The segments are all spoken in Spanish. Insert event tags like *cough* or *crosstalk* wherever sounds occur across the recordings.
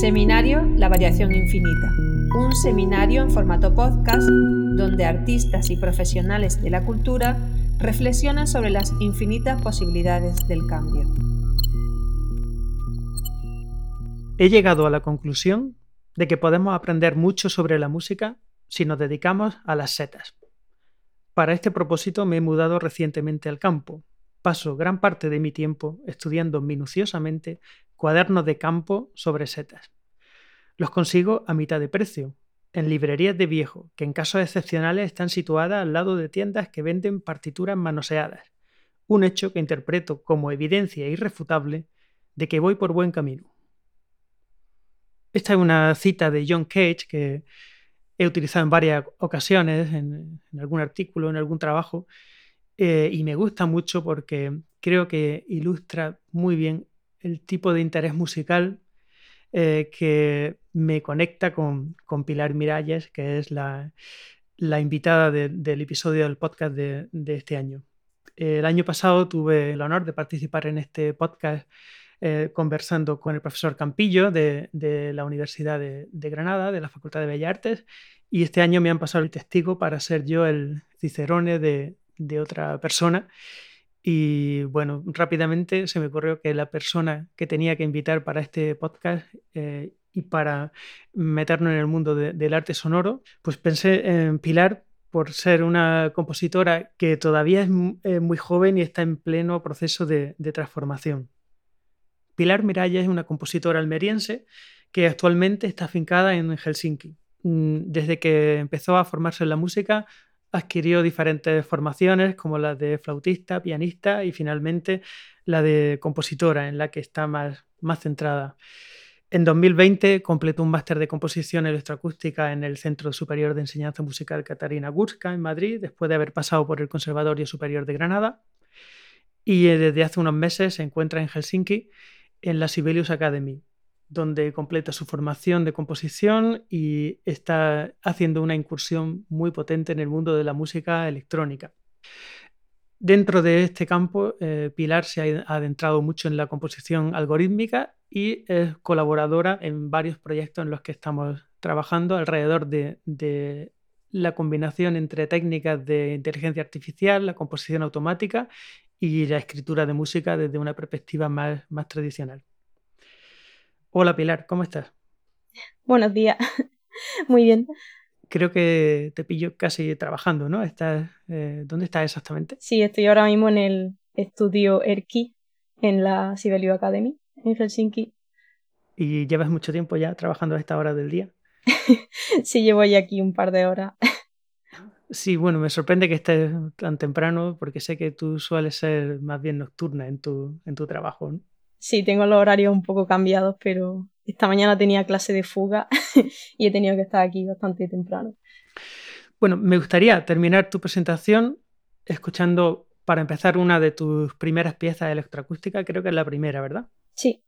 Seminario La Variación Infinita, un seminario en formato podcast donde artistas y profesionales de la cultura reflexionan sobre las infinitas posibilidades del cambio. He llegado a la conclusión de que podemos aprender mucho sobre la música si nos dedicamos a las setas. Para este propósito me he mudado recientemente al campo. Paso gran parte de mi tiempo estudiando minuciosamente cuadernos de campo sobre setas. Los consigo a mitad de precio, en librerías de viejo, que en casos excepcionales están situadas al lado de tiendas que venden partituras manoseadas, un hecho que interpreto como evidencia irrefutable de que voy por buen camino. Esta es una cita de John Cage que he utilizado en varias ocasiones, en, algún artículo, en algún trabajo, eh, y me gusta mucho porque creo que ilustra muy bien el tipo de interés musical eh, que me conecta con, Pilar Miralles, que es la, invitada del episodio del podcast de, este año. El año pasado tuve el honor de participar en este podcast eh, conversando con el profesor Campillo de, la Universidad de, Granada, de la Facultad de Bellas Artes, y este año me han pasado el testigo para ser yo el cicerone de, de otra persona y bueno, rápidamente se me ocurrió que la persona que tenía que invitar para este podcast eh, y para meternos en el mundo del arte sonoro, pues pensé en Pilar por ser una compositora que todavía es eh, muy joven y está en pleno proceso de, transformación. Pilar Miralla es una compositora almeriense que actualmente está afincada en Helsinki. Mm, desde que empezó a formarse en la música, adquirió diferentes formaciones como la de flautista, pianista y finalmente la de compositora, en la que está más, más centrada. En 2020 completó un máster de composición electroacústica en el Centro Superior de Enseñanza Musical Catarina Gurska en Madrid, después de haber pasado por el Conservatorio Superior de Granada. Y eh, desde hace unos meses se encuentra en Helsinki en la Sibelius Academy, donde completa su formación de composición y está haciendo una incursión muy potente en el mundo de la música electrónica. Dentro de este campo, eh, Pilar se ha adentrado mucho en la composición algorítmica y es colaboradora en varios proyectos en los que estamos trabajando alrededor de, la combinación entre técnicas de inteligencia artificial, la composición automática y la escritura de música desde una perspectiva más tradicional. Hola Pilar, ¿cómo estás? Buenos días, *laughs* muy bien. Creo que te pillo casi trabajando, ¿no? ¿Estás, eh, ¿Dónde estás exactamente? Sí, estoy ahora mismo en el estudio Erki, en la Sibelius Academy, en Helsinki. ¿Y llevas mucho tiempo ya trabajando a esta hora del día? *laughs* sí, llevo ya aquí un par de horas. Sí, bueno, me sorprende que estés tan temprano porque sé que tú sueles ser más bien nocturna en tu, en tu trabajo. ¿no? Sí, tengo los horarios un poco cambiados, pero esta mañana tenía clase de fuga *laughs* y he tenido que estar aquí bastante temprano. Bueno, me gustaría terminar tu presentación escuchando, para empezar, una de tus primeras piezas electroacústicas. Creo que es la primera, ¿verdad? Sí.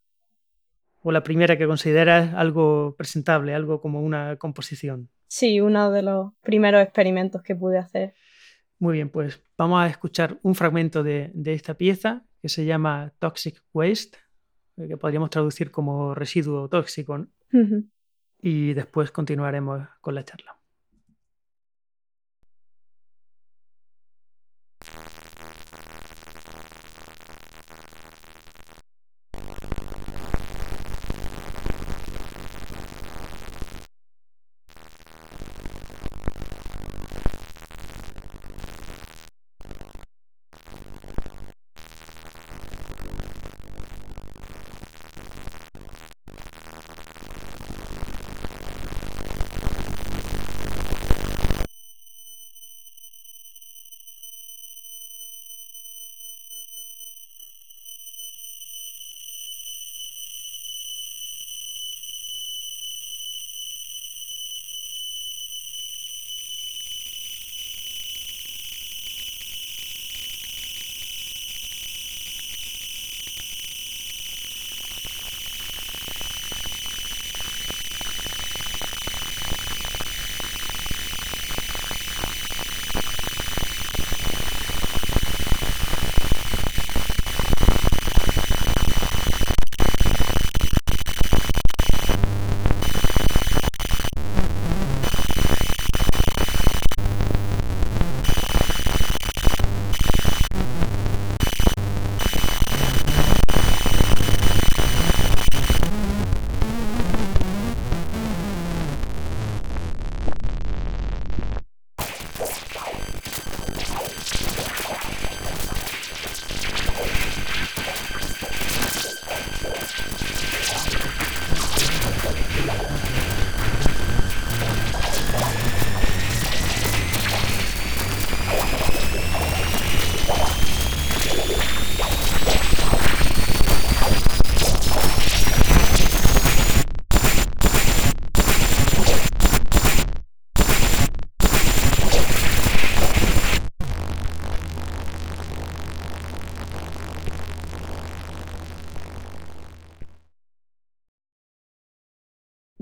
O la primera que consideras algo presentable, algo como una composición. Sí, uno de los primeros experimentos que pude hacer. Muy bien, pues vamos a escuchar un fragmento de, de esta pieza que se llama Toxic Waste, eh, que podríamos traducir como residuo tóxico. Y después continuaremos con la charla.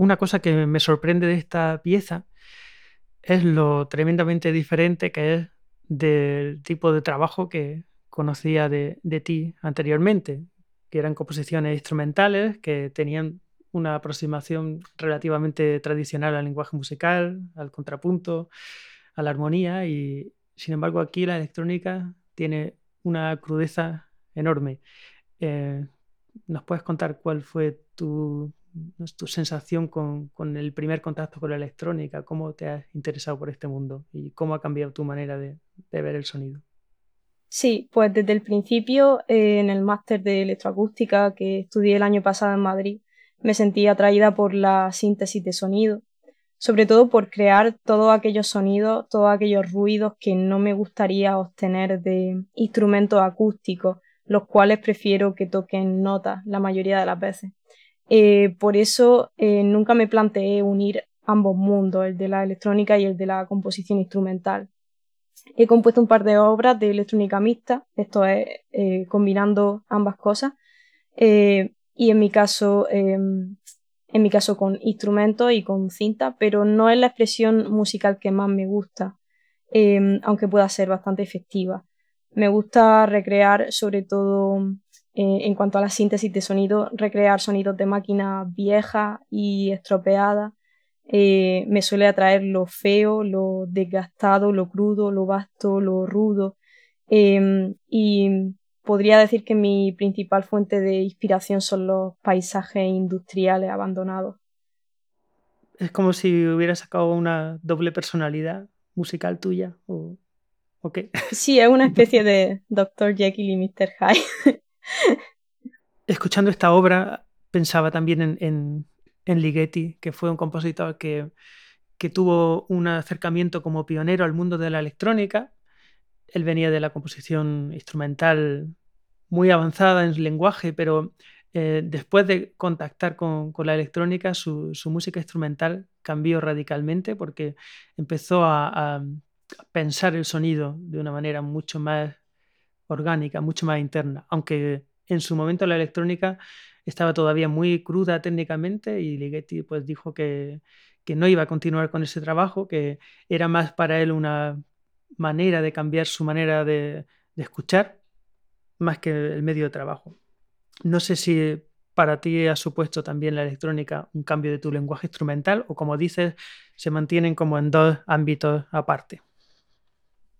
Una cosa que me sorprende de esta pieza es lo tremendamente diferente que es del tipo de trabajo que conocía de, de ti anteriormente, que eran composiciones instrumentales que tenían una aproximación relativamente tradicional al lenguaje musical, al contrapunto, a la armonía y sin embargo aquí la electrónica tiene una crudeza enorme. Eh, ¿Nos puedes contar cuál fue tu, tu sensación con, el primer contacto con la electrónica? ¿Cómo te has interesado por este mundo y cómo ha cambiado tu manera de, ver el sonido? Sí, pues desde el principio eh, en el máster de electroacústica que estudié el año pasado en Madrid, me sentí atraída por la síntesis de sonido, sobre todo por crear todos aquellos sonidos, todos aquellos ruidos que no me gustaría obtener de instrumentos acústicos, los cuales prefiero que toquen notas la mayoría de las veces. Eh, por eso eh, nunca me planteé unir ambos mundos, el de la electrónica y el de la composición instrumental. He compuesto un par de obras de electrónica mixta, esto es eh, combinando ambas cosas, y en mi caso, em, en mi caso con instrumentos y con cinta, pero no es la expresión musical que más me gusta, em, aunque pueda ser bastante efectiva. Me gusta recrear, sobre todo eh, en cuanto a la síntesis de sonido, recrear sonidos de máquina vieja y estropeada. Eh, me suele atraer lo feo, lo desgastado, lo crudo, lo vasto, lo rudo. Em, y podría decir que mi principal fuente de inspiración son los paisajes industriales abandonados. Es como si hubiera sacado una doble personalidad musical tuya, ¿o, qué? Sí, es una especie de Dr. Jekyll y Mr. Hyde. *laughs* Escuchando esta obra, pensaba también en, en, Ligeti, que fue un compositor que, tuvo un acercamiento como pionero al mundo de la electrónica. Él venía de la composición instrumental muy avanzada en su lenguaje, pero eh, después de contactar con, la electrónica, su, música instrumental cambió radicalmente porque empezó a, pensar el sonido de una manera mucho más orgánica, mucho más interna, aunque en su momento la electrónica estaba todavía muy cruda técnicamente y Ligeti pues dijo que, que no iba a continuar con ese trabajo, que era más para él una manera de cambiar su manera de, escuchar más que el medio de trabajo. No sé si para ti ha supuesto también la electrónica un cambio de tu lenguaje instrumental o como dices, se mantienen como en dos ámbitos aparte.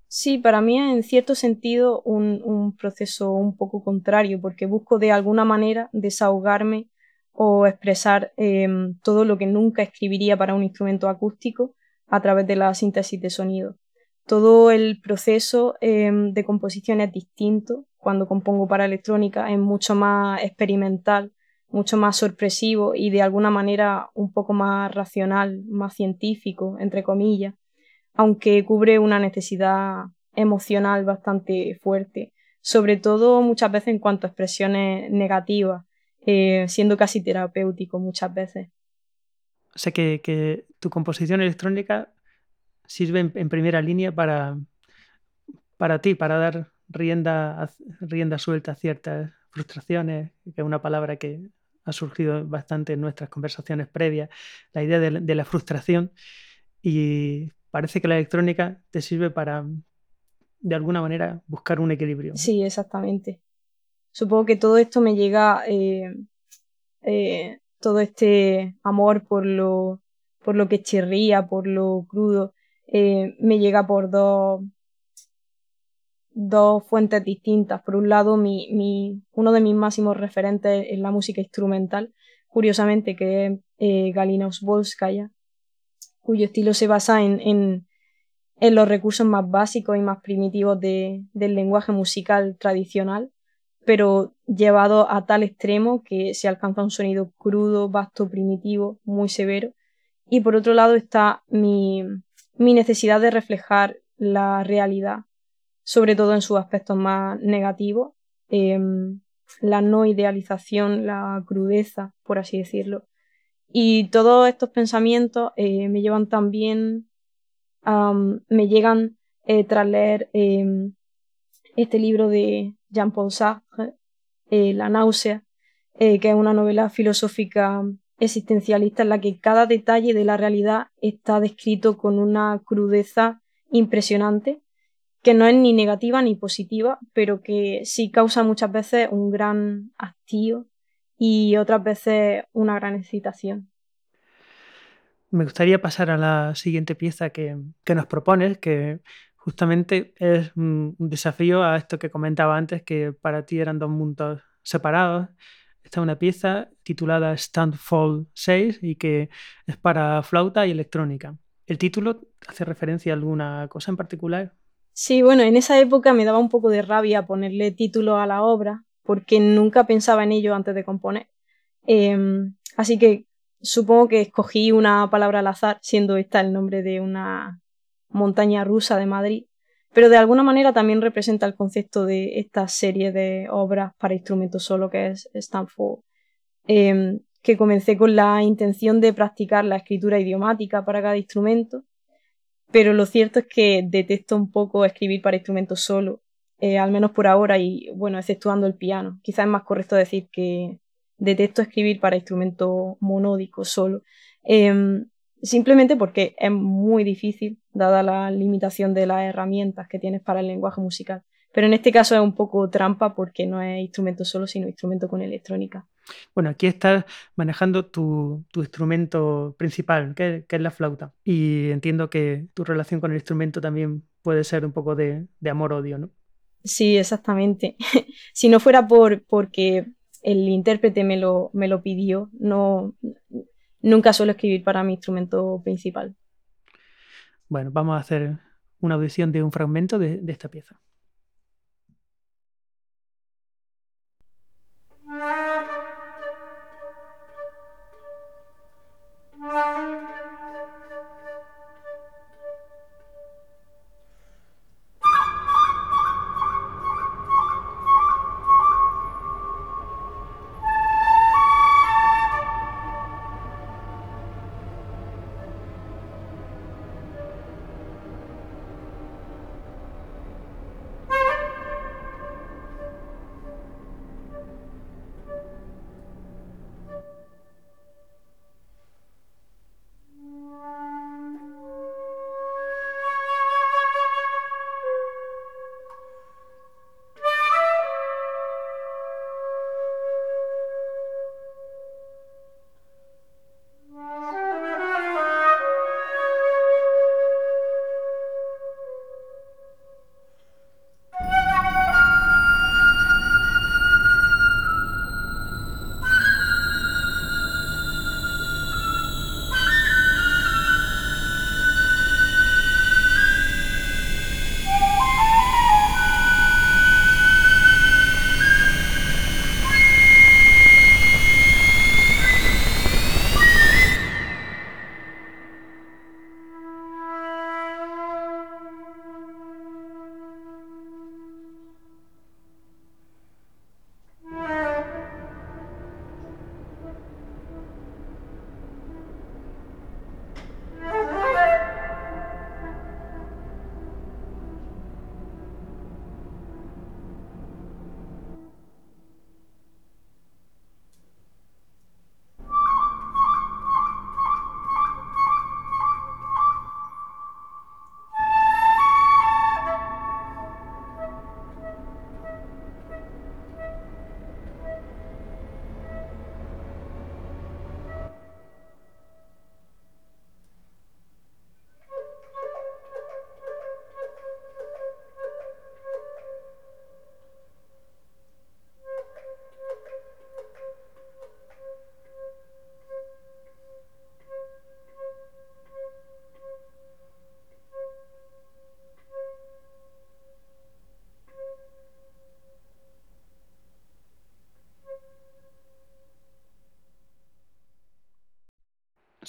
Sí, para mí en cierto sentido un, proceso un poco contrario porque busco de alguna manera desahogarme o expresar em, todo lo que nunca escribiría para un instrumento acústico a través de la síntesis de sonido todo el proceso em, de composición es distinto. Cuando compongo para electrónica es mucho más experimental, mucho más sorpresivo y de alguna manera un poco más racional, más científico, entre comillas, aunque cubre una necesidad emocional bastante fuerte, sobre todo muchas veces en cuanto a expresiones negativas, eh, siendo casi terapéutico muchas veces. O sea que, que tu composición electrónica sirve en, primera línea para, para ti, para dar rienda, rienda suelta a ciertas frustraciones, que es una palabra que ha surgido bastante en nuestras conversaciones previas, la idea de, la frustración. Y parece que la electrónica te sirve para, de alguna manera, buscar un equilibrio. Sí, exactamente. Supongo que todo esto me llega, eh, eh, todo este amor por lo, por lo que chirría, por lo crudo, eh, me llega por dos, dos fuentes distintas. Por un lado, mi, mi, uno de mis máximos referentes es la música instrumental, curiosamente, que es Galina Usbolskaya, cuyo estilo se basa en, en, los recursos más básicos y más primitivos de, del lenguaje musical tradicional, pero llevado a tal extremo que se alcanza un sonido crudo, vasto, primitivo, muy severo. Y por otro lado está mi, mi necesidad de reflejar la realidad, sobre todo en sus aspectos más negativos, em, la no idealización, la crudeza, por así decirlo. Y todos estos pensamientos eh, me llevan también, me llegan eh, tras leer em, este libro de Jean-Paul Sartre, eh, La náusea, que es una novela filosófica existencialista en la que cada detalle de la realidad está descrito con una crudeza impresionante, que no es ni negativa ni positiva, pero que sí causa muchas veces un gran hastío y otras veces una gran excitación. Me gustaría pasar a la siguiente pieza que, nos propones, que justamente es un desafío a esto que comentaba antes, que para ti eran dos mundos separados. Esta es una pieza titulada Stand Fall 6 y que es para flauta y electrónica. ¿El título hace referencia a alguna cosa en particular? Sí, bueno, en esa época me daba un poco de rabia ponerle título a la obra porque nunca pensaba en ello antes de componer. Em, así que supongo que escogí una palabra al azar, siendo esta el nombre de una montaña rusa de Madrid, pero de alguna manera también representa el concepto de esta serie de obras para instrumentos solo que es Stanford, em, que comencé con la intención de practicar la escritura idiomática para cada instrumento, pero lo cierto es que detesto un poco escribir para instrumentos solo, eh, al menos por ahora y bueno, exceptuando el piano. Quizás es más correcto decir que detesto escribir para instrumento monódico solo. Em, simplemente porque es muy difícil, dada la limitación de las herramientas que tienes para el lenguaje musical. Pero en este caso es un poco trampa porque no es instrumento solo, sino instrumento con electrónica. Bueno, aquí estás manejando tu, instrumento principal, que, es la flauta. Y entiendo que tu relación con el instrumento también puede ser un poco de, de amor-odio, ¿no? Sí, exactamente. *laughs* si no fuera por porque el intérprete me lo, me lo pidió. No, nunca suelo escribir para mi instrumento principal. Bueno, vamos a hacer una audición de un fragmento de esta pieza. *laughs*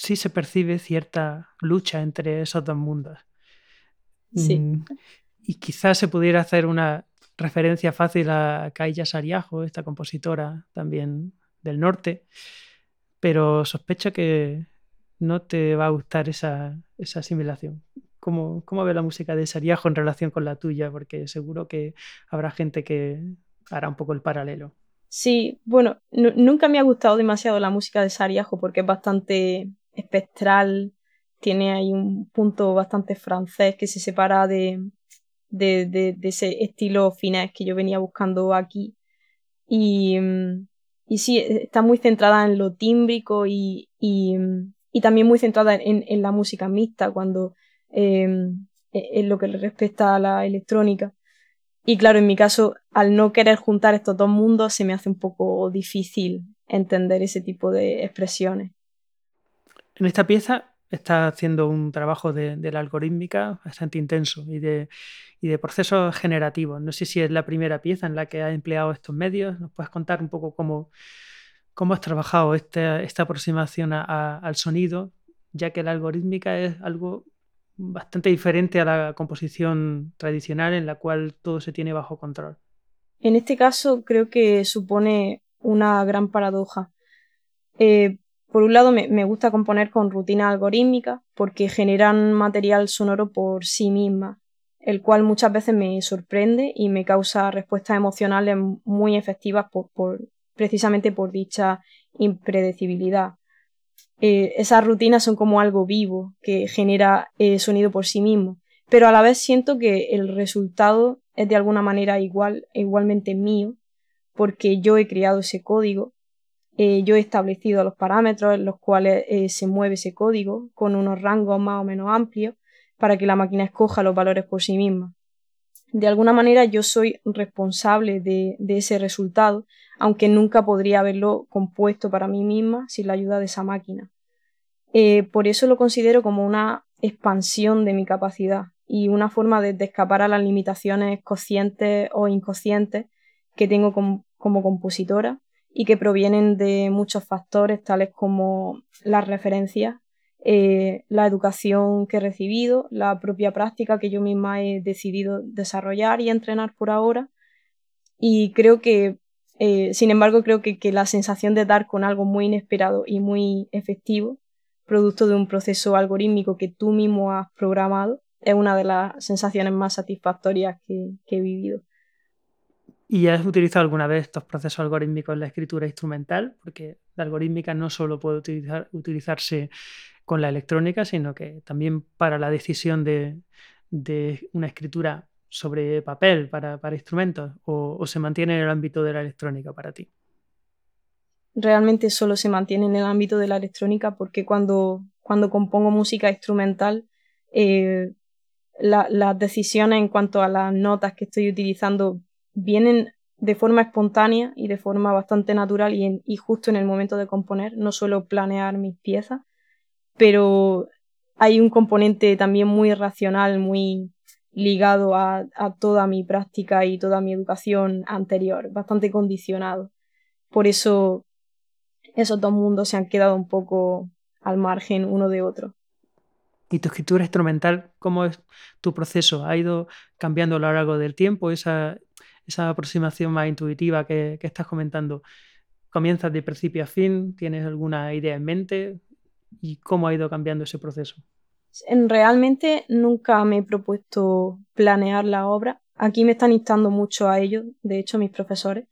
sí se percibe cierta lucha entre esos dos mundos. Sí. Mm, y quizás se pudiera hacer una referencia fácil a Kaya Sariajo, esta compositora también del norte, pero sospecho que no te va a gustar esa, asimilación. ¿Cómo, ¿Cómo ve la música de Sariajo en relación con la tuya? Porque seguro que habrá gente que hará un poco el paralelo. Sí, bueno, nunca me ha gustado demasiado la música de Sariajo porque es bastante espectral, tiene ahí un punto bastante francés que se separa de, de, ese estilo finés que yo venía buscando aquí. Y, y sí, está muy centrada en lo tímbrico y, y, también muy centrada en, la música mixta, cuando em, e, en lo que respecta a la electrónica. Y claro, en mi caso, al no querer juntar estos dos mundos, se me hace un poco difícil entender ese tipo de expresiones. En esta pieza está haciendo un trabajo de, la algorítmica bastante intenso y de, y de procesos generativos. No sé si es la primera pieza en la que has empleado estos medios. ¿Nos puedes contar un poco cómo, has trabajado esta, esta aproximación al sonido, ya que la algorítmica es algo bastante diferente a la composición tradicional en la cual todo se tiene bajo control. En este caso creo que supone una gran paradoja. Eh, por un lado me, gusta componer con rutinas algorítmicas porque generan material sonoro por sí mismas, el cual muchas veces me sorprende y me causa respuestas emocionales muy efectivas precisamente por dicha impredecibilidad. Eh, esas rutinas son como algo vivo que genera eh, sonido por sí mismo, pero a la vez siento que el resultado es de alguna manera igual, igualmente mío, porque yo he creado ese código, eh, yo he establecido los parámetros en los cuales se mueve ese código con unos rangos más o menos amplios para que la máquina escoja los valores por sí misma. De alguna manera yo soy responsable de ese resultado, aunque nunca podría haberlo compuesto para mí misma sin la ayuda de esa máquina. Eh, por eso lo considero como una expansión de mi capacidad y una forma de, escapar a las limitaciones conscientes o inconscientes que tengo como compositora y que provienen de muchos factores tales como las referencias, eh, la educación que he recibido, la propia práctica que yo misma he decidido desarrollar y entrenar por ahora. Y creo que eh, sin embargo, creo que, la sensación de dar con algo muy inesperado y muy efectivo, producto de un proceso algorítmico que tú mismo has programado, es una de las sensaciones más satisfactorias que, he vivido. ¿Y has utilizado alguna vez estos procesos algorítmicos en la escritura instrumental? Porque la algorítmica no solo puede utilizarse con la electrónica, sino que también para la decisión de, de una escritura sobre papel para, instrumentos o, se mantiene en el ámbito de la electrónica para ti? Realmente solo se mantiene en el ámbito de la electrónica porque cuando, cuando compongo música instrumental, eh, las decisiones en cuanto a las notas que estoy utilizando vienen de forma espontánea y de forma bastante natural y, justo en el momento de componer. No suelo planear mis piezas, pero hay un componente también muy racional, muy, ligado a, toda mi práctica y toda mi educación anterior, bastante condicionado. Por eso esos dos mundos se han quedado un poco al margen uno de otro. ¿Y tu escritura instrumental, cómo es tu proceso? ¿Ha ido cambiando a lo largo del tiempo esa, esa aproximación más intuitiva que, que estás comentando? ¿Comienzas de principio a fin? ¿Tienes alguna idea en mente? ¿Y cómo ha ido cambiando ese proceso? Realmente nunca me he propuesto planear la obra. Aquí me están instando mucho a ello, de hecho, mis profesores.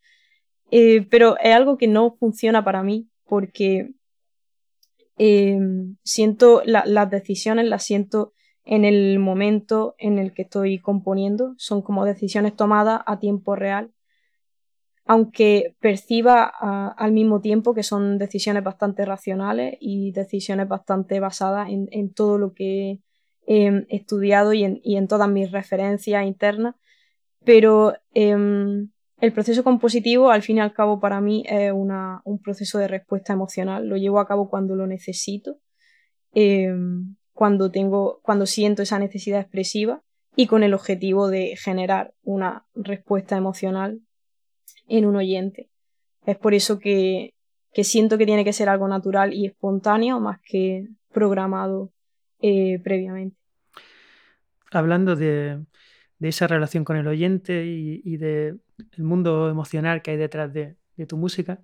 Eh, pero es algo que no funciona para mí porque em, siento las decisiones, las siento en el momento en el que estoy componiendo. Son como decisiones tomadas a tiempo real aunque perciba al mismo tiempo que son decisiones bastante racionales y decisiones bastante basadas en, todo lo que he estudiado y en, todas mis referencias internas, pero em, el proceso compositivo al fin y al cabo para mí es un proceso de respuesta emocional, lo llevo a cabo cuando lo necesito, em, cuando, tengo, cuando siento esa necesidad expresiva y con el objetivo de generar una respuesta emocional en un oyente. Es por eso que, siento que tiene que ser algo natural y espontáneo más que programado eh, previamente. Hablando de, esa relación con el oyente y, del mundo emocional que hay detrás de, tu música,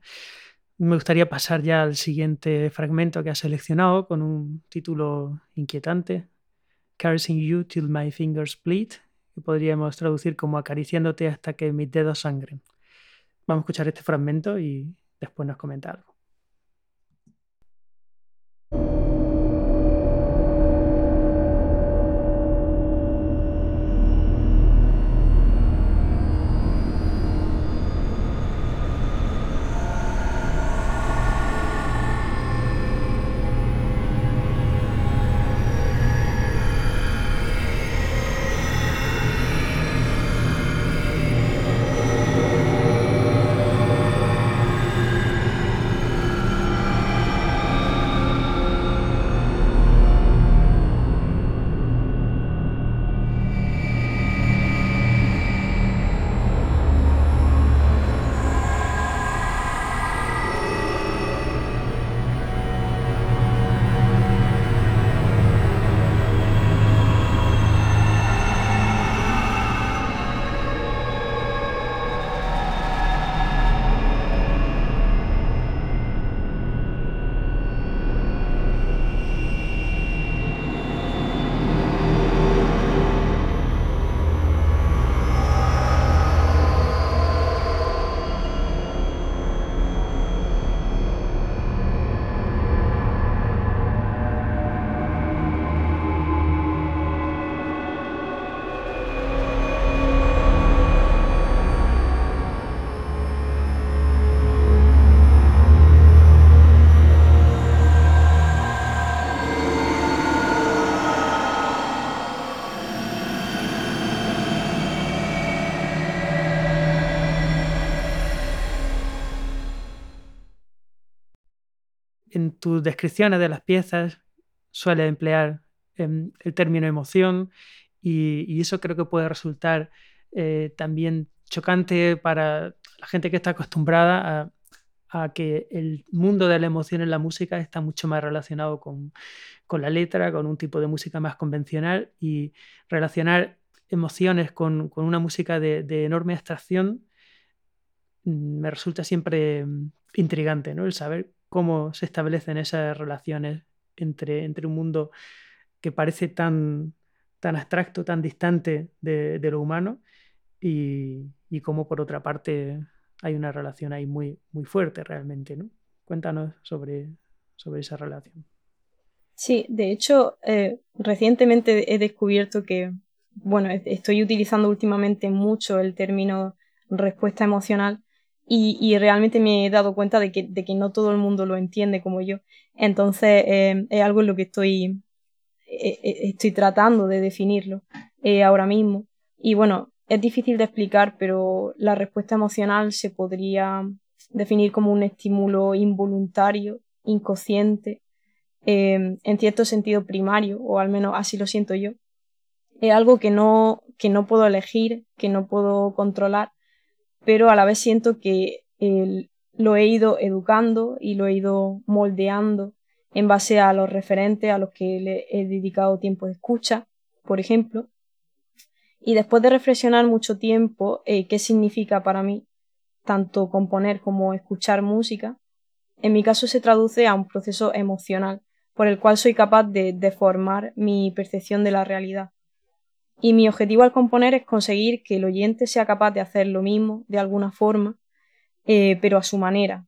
me gustaría pasar ya al siguiente fragmento que has seleccionado con un título inquietante, Caressing You Till My Fingers Bleed, que podríamos traducir como acariciándote hasta que mis dedos sangren. Vamos a escuchar este fragmento y después nos comenta algo. Tus descripciones de las piezas suele emplear em, el término emoción y, eso creo que puede resultar eh, también chocante para la gente que está acostumbrada a, que el mundo de la emoción en la música está mucho más relacionado con, la letra, con un tipo de música más convencional y relacionar emociones con, una música de, de, enorme abstracción mm, me resulta siempre mm, intrigante, ¿no? El saber cómo se establecen esas relaciones entre, entre un mundo que parece tan, tan abstracto, tan distante de, lo humano y, y, cómo por otra parte hay una relación ahí muy, muy fuerte realmente. ¿no? Cuéntanos sobre, sobre esa relación. Sí, de hecho, eh, recientemente he descubierto que, bueno, estoy utilizando últimamente mucho el término respuesta emocional y, realmente me he dado cuenta de que, no todo el mundo lo entiende como yo. Entonces eh, es algo en lo que estoy, eh, eh, estoy tratando de definirlo ahora mismo. Y bueno, es difícil de explicar, pero la respuesta emocional se podría definir como un estímulo involuntario, inconsciente, en cierto sentido primario, o al menos así lo siento yo. Es algo que no, que no puedo elegir, que no puedo controlar pero a la vez siento que lo he ido educando y lo he ido moldeando en base a los referentes a los que le he dedicado tiempo de escucha, por ejemplo. Y después de reflexionar mucho tiempo eh, qué significa para mí tanto componer como escuchar música, en mi caso se traduce a un proceso emocional por el cual soy capaz de deformar mi percepción de la realidad y mi objetivo al componer es conseguir que el oyente sea capaz de hacer lo mismo de alguna forma, eh, pero a su manera.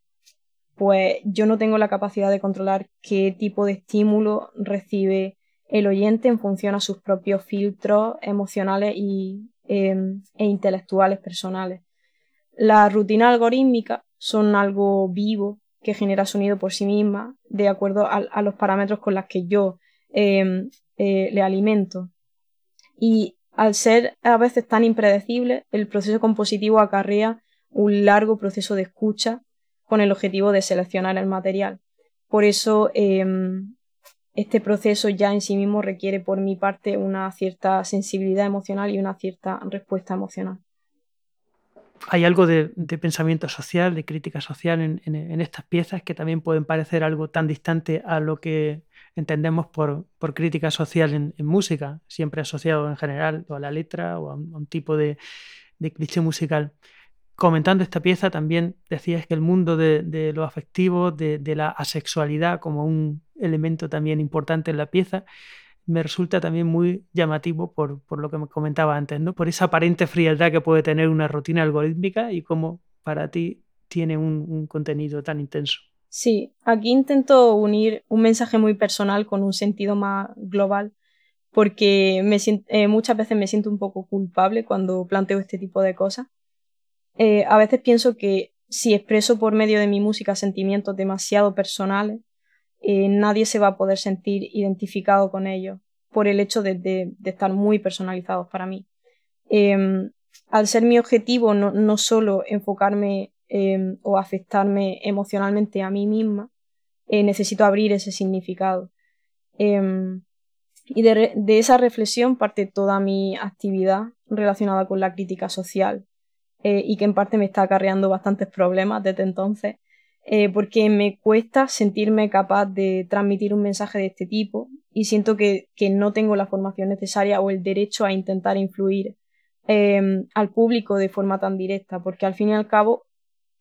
Pues yo no tengo la capacidad de controlar qué tipo de estímulo recibe el oyente en función a sus propios filtros emocionales y, em, e intelectuales personales. Las rutinas algorítmicas son algo vivo que genera sonido por sí misma de acuerdo a, los parámetros con los que yo em, eh, le alimento. Y al ser a veces tan impredecible, el proceso compositivo acarrea un largo proceso de escucha con el objetivo de seleccionar el material. Por eso em, este proceso ya en sí mismo requiere por mi parte una cierta sensibilidad emocional y una cierta respuesta emocional. Hay algo de, pensamiento social, de crítica social en, estas piezas que también pueden parecer algo tan distante a lo que entendemos por, crítica social en, música, siempre asociado en general a la letra o a un, tipo de, cliché musical. Comentando esta pieza también decías que el mundo de, lo afectivo, de, la asexualidad como un elemento también importante en la pieza, me resulta también muy llamativo por, lo que me comentaba antes, ¿no? por esa aparente frialdad que puede tener una rutina algorítmica y cómo para ti tiene un, contenido tan intenso. Sí, aquí intento unir un mensaje muy personal con un sentido más global, porque eh, muchas veces me siento un poco culpable cuando planteo este tipo de cosas. Eh, a veces pienso que si expreso por medio de mi música sentimientos demasiado personales, eh, nadie se va a poder sentir identificado con ellos por el hecho de, estar muy personalizados para mí. Em, al ser mi objetivo no, no solo enfocarme em, o afectarme emocionalmente a mí misma, eh, necesito abrir ese significado. Em, y de, esa reflexión parte toda mi actividad relacionada con la crítica social eh, y que en parte me está acarreando bastantes problemas desde entonces, eh, porque me cuesta sentirme capaz de transmitir un mensaje de este tipo y siento que, que no tengo la formación necesaria o el derecho a intentar influir Em, al público de forma tan directa, porque al fin y al cabo,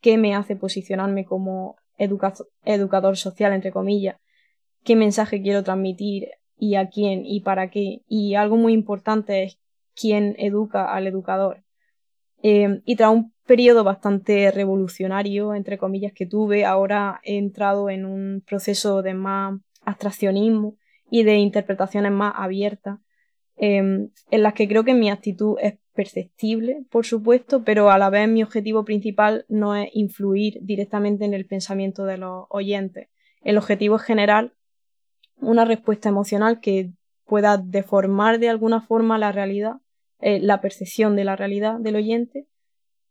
¿qué me hace posicionarme como educador social, entre comillas? ¿Qué mensaje quiero transmitir y a quién y para qué? Y algo muy importante es quién educa al educador. Em, y tras un periodo bastante revolucionario, entre comillas, que tuve, ahora he entrado en un proceso de más abstraccionismo y de interpretaciones más abiertas, em, en las que creo que mi actitud es perceptible, por supuesto, pero a la vez mi objetivo principal no es influir directamente en el pensamiento de los oyentes. El objetivo es generar una respuesta emocional que pueda deformar de alguna forma la realidad, eh, la percepción de la realidad del oyente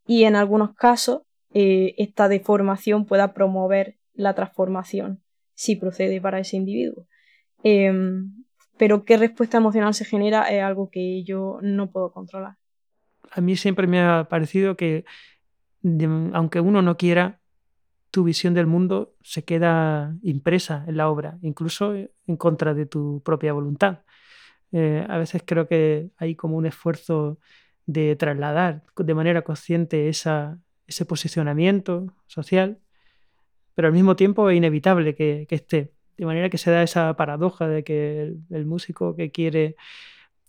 y en algunos casos eh, esta deformación pueda promover la transformación si procede para ese individuo. Em, pero qué respuesta emocional se genera es algo que yo no puedo controlar a mí siempre me ha parecido que, aunque uno no quiera, tu visión del mundo se queda impresa en la obra, incluso en contra de tu propia voluntad. Eh, a veces creo que hay como un esfuerzo de trasladar de manera consciente ese posicionamiento social, pero al mismo tiempo es inevitable que, esté. De manera que se da esa paradoja de que el, músico que quiere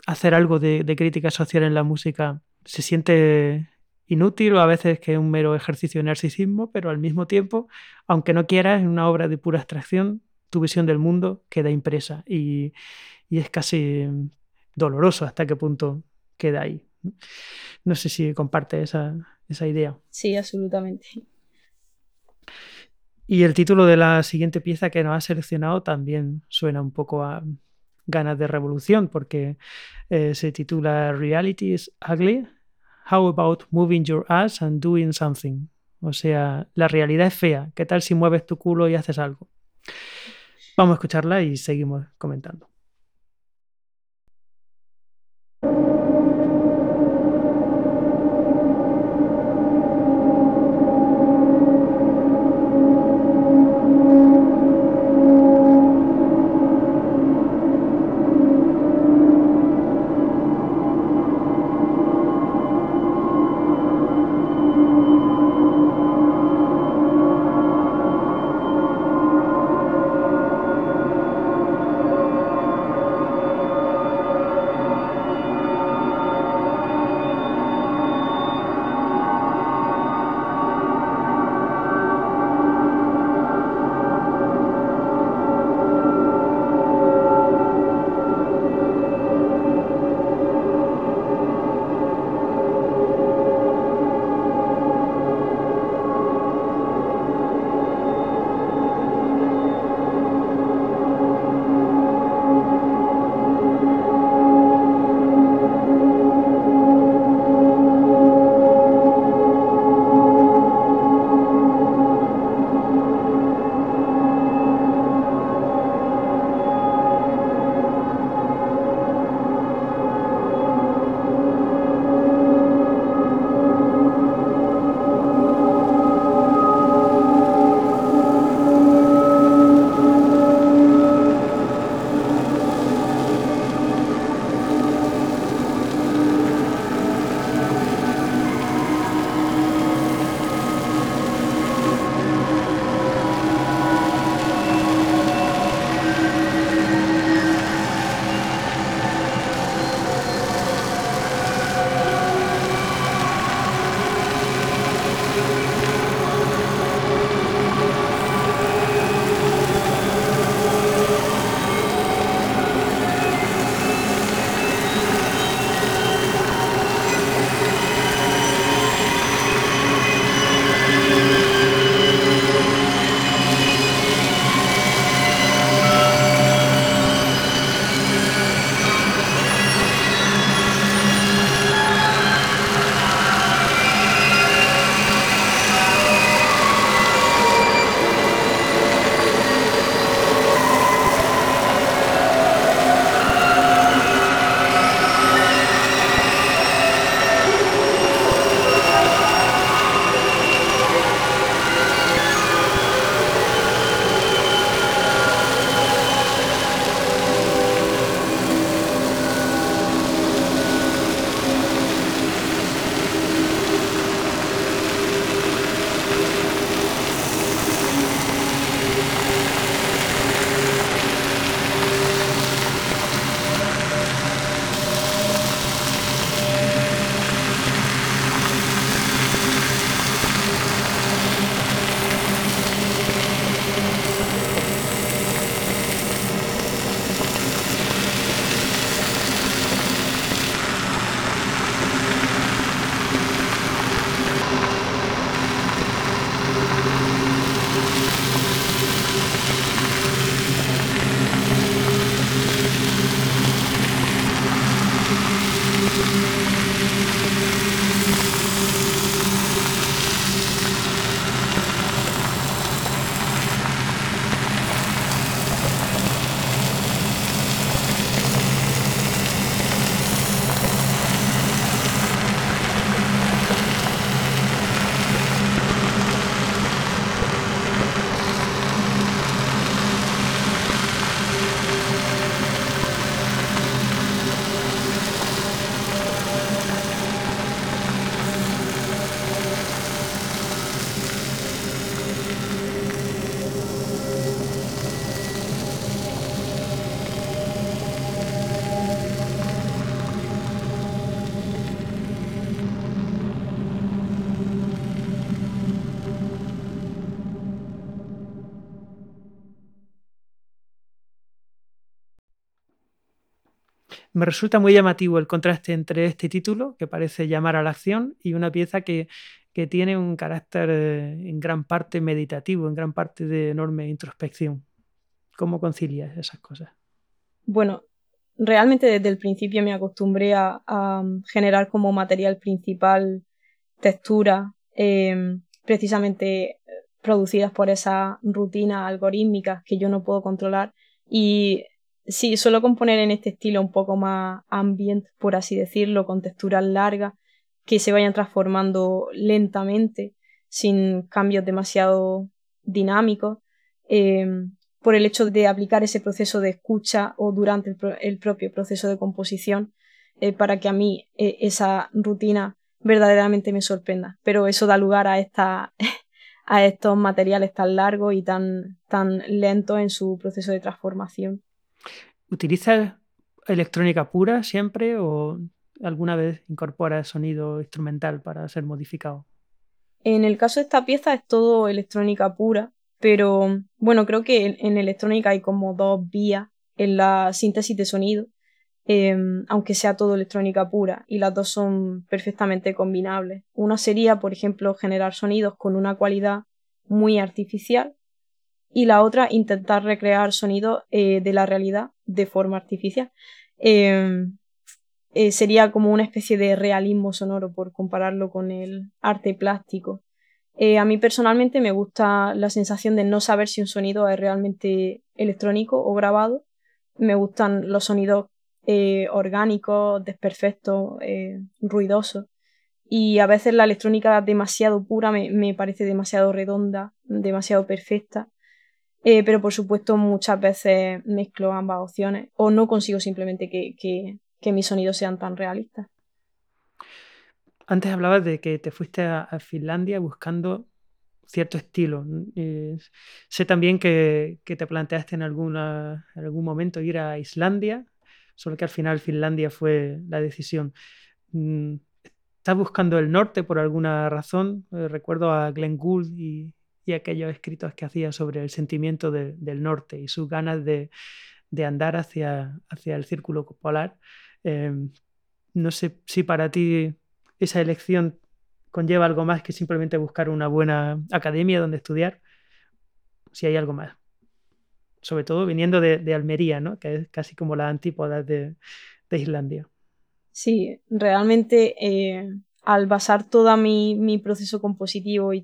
hacer algo de, crítica social en la música se siente inútil o a veces que es un mero ejercicio de narcisismo, pero al mismo tiempo, aunque no quieras, en una obra de pura abstracción, tu visión del mundo queda impresa y, es casi doloroso hasta qué punto queda ahí. No sé si comparte esa, esa idea. Sí, absolutamente. Y el título de la siguiente pieza que nos ha seleccionado también suena un poco a ganas de revolución porque eh, se titula Reality is Ugly How about moving your ass and doing something? O sea, la realidad es fea. ¿Qué tal si mueves tu culo y haces algo? Vamos a escucharla y seguimos comentando. Me resulta muy llamativo el contraste entre este título, que parece llamar a la acción, y una pieza que, tiene un carácter eh, en gran parte meditativo, en gran parte de enorme introspección. ¿Cómo concilias esas cosas? Bueno, realmente desde el principio me acostumbré a, generar como material principal texturas em, precisamente producidas por esas rutinas algorítmicas que yo no puedo controlar y sí, suelo componer en este estilo un poco más ambient, por así decirlo, con texturas largas que se vayan transformando lentamente, sin cambios demasiado dinámicos. Em, por el hecho de aplicar ese proceso de escucha o durante el, propio proceso de composición eh, para que a mí eh, esa rutina verdaderamente me sorprenda. Pero eso da lugar a, esta, *laughs* a estos materiales tan largos y tan, tan lentos en su proceso de transformación. ¿Utilizas electrónica pura siempre o alguna vez incorporas sonido instrumental para ser modificado? En el caso de esta pieza es todo electrónica pura, pero bueno, creo que en, electrónica hay como dos vías en la síntesis de sonido, em, aunque sea todo electrónica pura, y las dos son perfectamente combinables. Una sería, por ejemplo, generar sonidos con una cualidad muy artificial, y la otra, intentar recrear sonidos eh, de la realidad de forma artificial. Em, eh, sería como una especie de realismo sonoro, por compararlo con el arte plástico. Eh, a mí personalmente me gusta la sensación de no saber si un sonido es realmente electrónico o grabado. Me gustan los sonidos orgánicos, desperfectos, ruidosos. Y a veces la electrónica demasiado pura me, parece demasiado redonda, demasiado perfecta. Pero por supuesto muchas veces mezclo ambas opciones o no consigo simplemente que mis sonidos sean tan realistas. Antes hablabas de que te fuiste a, Finlandia buscando cierto estilo. Eh, sé también que, te planteaste en, alguna, algún momento ir a Islandia, solo que al final Finlandia fue la decisión. Mm, ¿Estás buscando el norte por alguna razón? Eh, recuerdo a Glenn Gould y, aquellos escritos que hacía sobre el sentimiento del norte y sus ganas de, andar hacia, hacia el círculo polar. Eh, no sé si para ti esa elección conlleva algo más que simplemente buscar una buena academia donde estudiar, si hay algo más. Sobre todo viniendo de, Almería, ¿no? que es casi como la antípoda de, Islandia. Sí, realmente eh, al basar todo mi, proceso compositivo y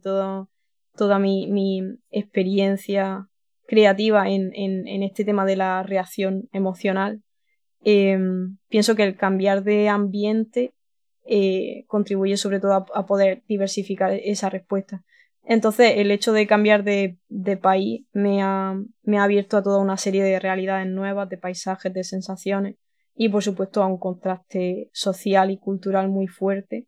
toda mi, experiencia creativa en, este tema de la reacción emocional, eh, pienso que el cambiar de ambiente eh, contribuye sobre todo a, poder diversificar esa respuesta. Entonces, el hecho de cambiar de, país me ha, abierto a toda una serie de realidades nuevas, de paisajes, de sensaciones y, por supuesto, a un contraste social y cultural muy fuerte,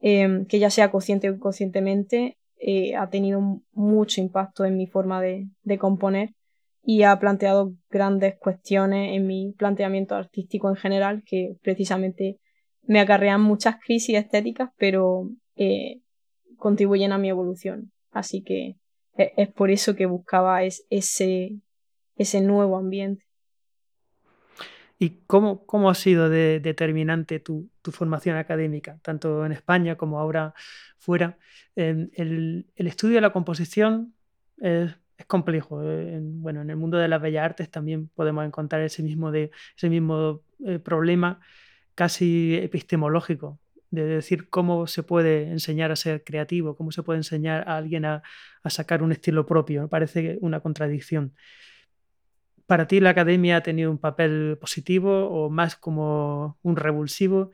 em, que ya sea consciente o inconscientemente, eh, ha tenido mucho impacto en mi forma de, de componer y ha planteado grandes cuestiones en mi planteamiento artístico en general que precisamente me acarrean muchas crisis estéticas, pero eh, contribuyen a mi evolución. Así que e, es, por eso que buscaba ese, ese nuevo ambiente. ¿Y cómo, cómo ha sido determinante tu, formación académica, tanto en España como ahora fuera? el, estudio de la composición es, complejo. En, bueno, en el mundo de las bellas artes también podemos encontrar ese mismo, de, ese mismo eh, problema casi epistemológico, de decir cómo se puede enseñar a ser creativo, cómo se puede enseñar a alguien a, sacar un estilo propio. Parece una contradicción. ¿Para ti la academia ha tenido un papel positivo o más como un revulsivo?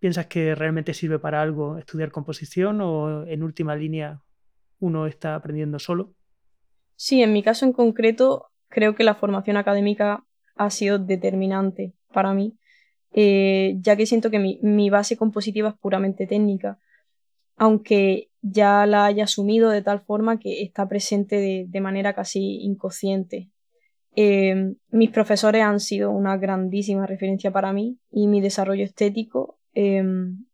¿Piensas que realmente sirve para algo estudiar composición o en última línea uno está aprendiendo solo? Sí, en mi caso en concreto creo que la formación académica ha sido determinante para mí eh, ya que siento que mi, base compositiva es puramente técnica, aunque ya la haya asumido de tal forma que está presente de, manera casi inconsciente. Eh, mis profesores han sido una grandísima referencia para mí y mi desarrollo estético, em,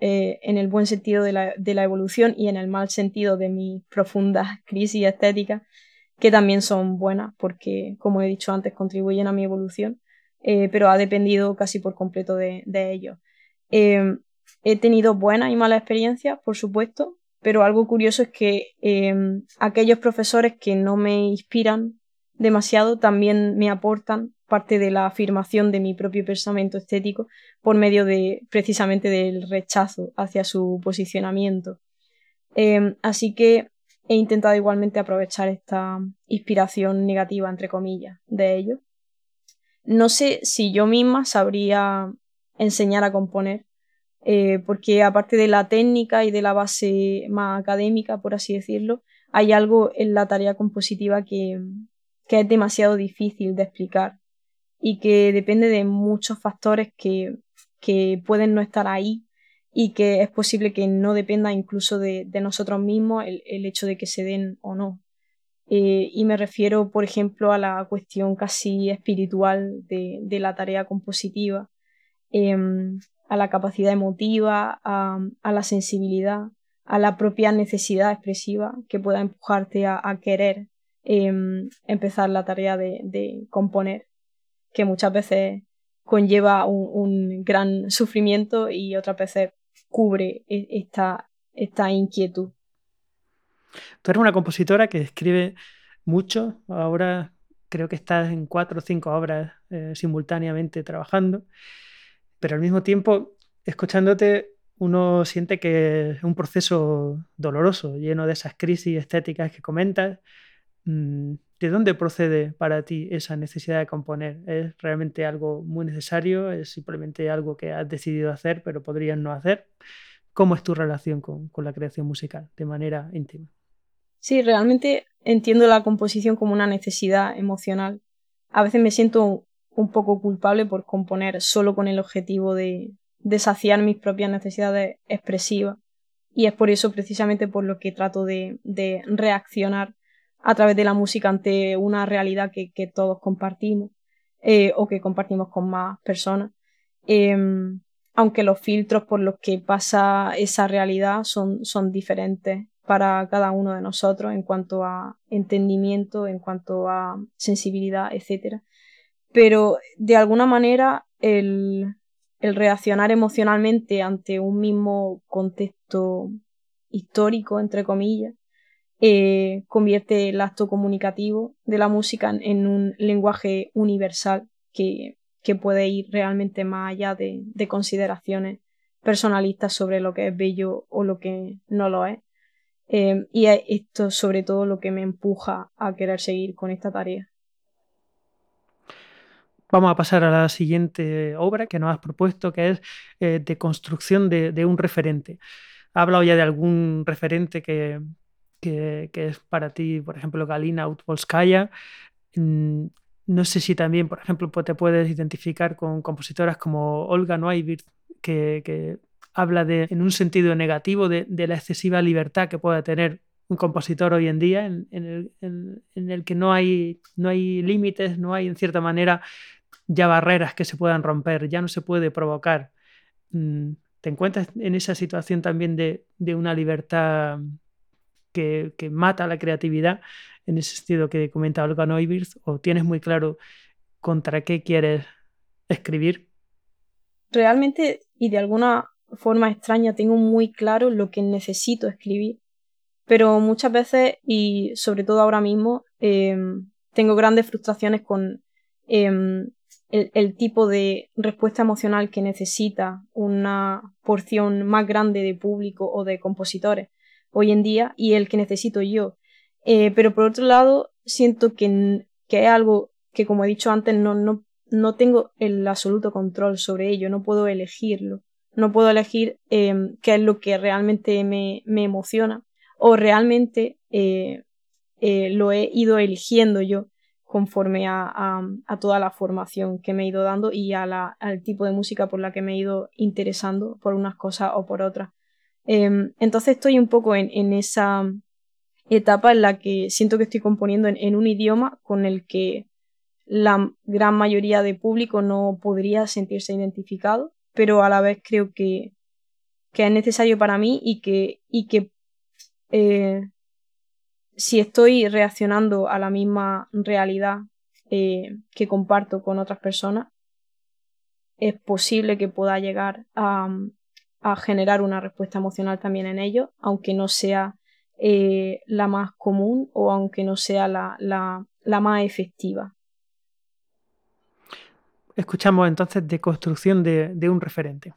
eh, en el buen sentido de la, de evolución y en el mal sentido de mis profundas *laughs* crisis estéticas, que también son buenas porque, como he dicho antes, contribuyen a mi evolución eh, pero ha dependido casi por completo de, ellos. Em, he tenido buenas y malas experiencias, por supuesto, pero algo curioso es que em, aquellos profesores que no me inspiran demasiado también me aportan parte de la afirmación de mi propio pensamiento estético por medio de precisamente del rechazo hacia su posicionamiento. Em, así que he intentado igualmente aprovechar esta inspiración negativa, entre comillas, de ellos. No sé si yo misma sabría enseñar a componer, eh, porque aparte de la técnica y de la base más académica, por así decirlo, hay algo en la tarea compositiva que, que es demasiado difícil de explicar y que depende de muchos factores que, que pueden no estar ahí y que es posible que no dependa incluso de, nosotros mismos el, hecho de que se den o no. Eh, y me refiero, por ejemplo, a la cuestión casi espiritual de, la tarea compositiva, em, a la capacidad emotiva, a, la sensibilidad, a la propia necesidad expresiva que pueda empujarte a, querer em, empezar la tarea de componer, que muchas veces conlleva un, gran sufrimiento y otras veces cubre e, esta, esta inquietud. Tú eres una compositora que escribe mucho, ahora creo que estás en cuatro o cinco obras eh, simultáneamente trabajando, pero al mismo tiempo, escuchándote, uno siente que es un proceso doloroso, lleno de esas crisis estéticas que comentas. Mm, ¿De dónde procede para ti esa necesidad de componer? ¿Es realmente algo muy necesario? ¿Es simplemente algo que has decidido hacer pero podrías no hacer? ¿Cómo es tu relación con, la creación musical de manera íntima? Sí, realmente entiendo la composición como una necesidad emocional. A veces me siento un poco culpable por componer solo con el objetivo de, saciar mis propias necesidades expresivas. Y es por eso precisamente por lo que trato de reaccionar a través de la música ante una realidad que, todos compartimos eh, o que compartimos con más personas. Em, aunque los filtros por los que pasa esa realidad son, son diferentes para cada uno de nosotros en cuanto a entendimiento, en cuanto a sensibilidad, etc. Pero de alguna manera el, el reaccionar emocionalmente ante un mismo contexto histórico, entre comillas, eh, convierte el acto comunicativo de la música en, un lenguaje universal que, puede ir realmente más allá de, consideraciones personalistas sobre lo que es bello o lo que no lo es. Eh, y esto sobre todo lo que me empuja a querer seguir con esta tarea. Vamos a pasar a la siguiente obra que nos has propuesto, que es eh, de construcción de, de, un referente. Ha hablado ya de algún referente que, que, es para ti, por ejemplo, Galina Utpolskaya. Mm, no sé si también, por ejemplo, te puedes identificar con compositoras como Olga Neuwirth, que, habla de, en un sentido negativo de, la excesiva libertad que puede tener un compositor hoy en día, en, el, en, el, que no hay, no hay límites, no hay en cierta manera ya barreras que se puedan romper, ya no se puede provocar. Mm, ¿Te encuentras en esa situación también de, de una libertad que, mata la creatividad, en ese sentido que comenta Olga o tienes muy claro contra qué quieres escribir? Realmente y de alguna forma extraña tengo muy claro lo que necesito escribir, pero muchas veces y sobre todo ahora mismo em, tengo grandes frustraciones con em, el, tipo de respuesta emocional que necesita una porción más grande de público o de compositores hoy en día y el que necesito yo. Eh, pero por otro lado, siento que, que es algo que, como he dicho antes, no, no, no tengo el absoluto control sobre ello, no puedo elegirlo, no puedo elegir em, qué es lo que realmente me, me emociona o realmente eh, eh, lo he ido eligiendo yo conforme a, a, a, toda la formación que me he ido dando y a la, al tipo de música por la que me he ido interesando por unas cosas o por otras. Em, entonces estoy un poco en, esa etapa en la que siento que estoy componiendo en, un idioma con el que la gran mayoría de público no podría sentirse identificado, pero a la vez creo que, es necesario para mí y que, eh, si estoy reaccionando a la misma realidad eh, que comparto con otras personas, es posible que pueda llegar a, generar una respuesta emocional también en ellos, aunque no sea eh, la más común o aunque no sea la más efectiva. Escuchamos entonces de construcción de, de un referente.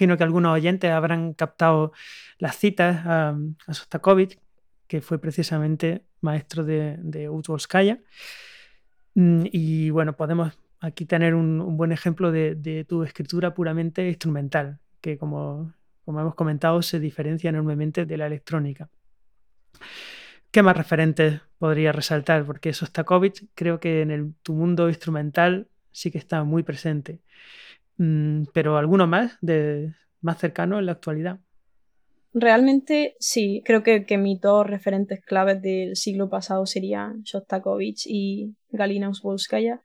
Imagino que algunos oyentes habrán captado las citas a, Sostakovich, que fue precisamente maestro de, de mm, Y bueno, podemos aquí tener un, buen ejemplo de, tu escritura puramente instrumental, que como, como hemos comentado se diferencia enormemente de la electrónica. ¿Qué más referentes podría resaltar? Porque Sostakovich creo que en el, tu mundo instrumental sí que está muy presente. Mm, pero alguno más, de, más cercano en la actualidad. Realmente sí, creo que, que mis dos referentes claves del siglo pasado serían Shostakovich y Galina Usbolskaya.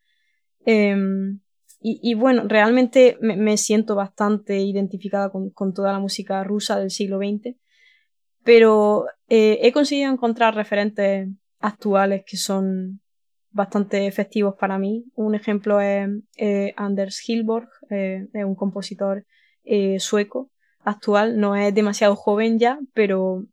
Em, y, bueno, realmente me, siento bastante identificada con, toda la música rusa del siglo XX, pero eh, he conseguido encontrar referentes actuales que son bastante efectivos para mí. Un ejemplo es eh, Anders Hilborg, eh, es un compositor eh, sueco actual, no es demasiado joven ya, pero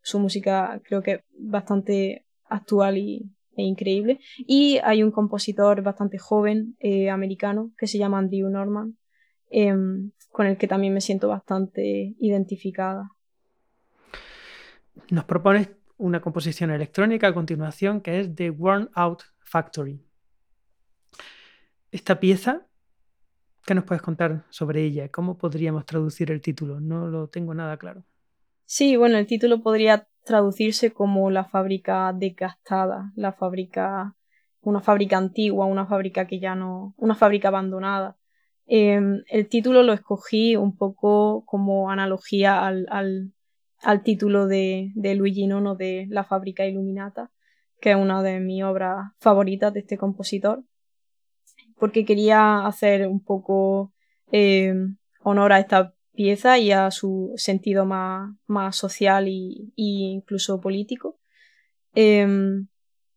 su música creo que es bastante actual y, e increíble. Y hay un compositor bastante joven americano que se llama Andrew Norman, em, con el que también me siento bastante identificada. Nos propones una composición electrónica a continuación que es The Worn Out Factory. Esta pieza, ¿qué nos puedes contar sobre ella? ¿Cómo podríamos traducir el título? No lo tengo nada claro. Sí, bueno, el título podría traducirse como la fábrica desgastada, la fábrica, una fábrica antigua, una fábrica que ya no, una fábrica abandonada. Em, el título lo escogí un poco como analogía al, al título de, Luigi Nono de La fábrica iluminata, que es una de mis obras favoritas de este compositor, porque quería hacer un poco eh, honor a esta pieza y a su sentido más, más social e incluso político. Em,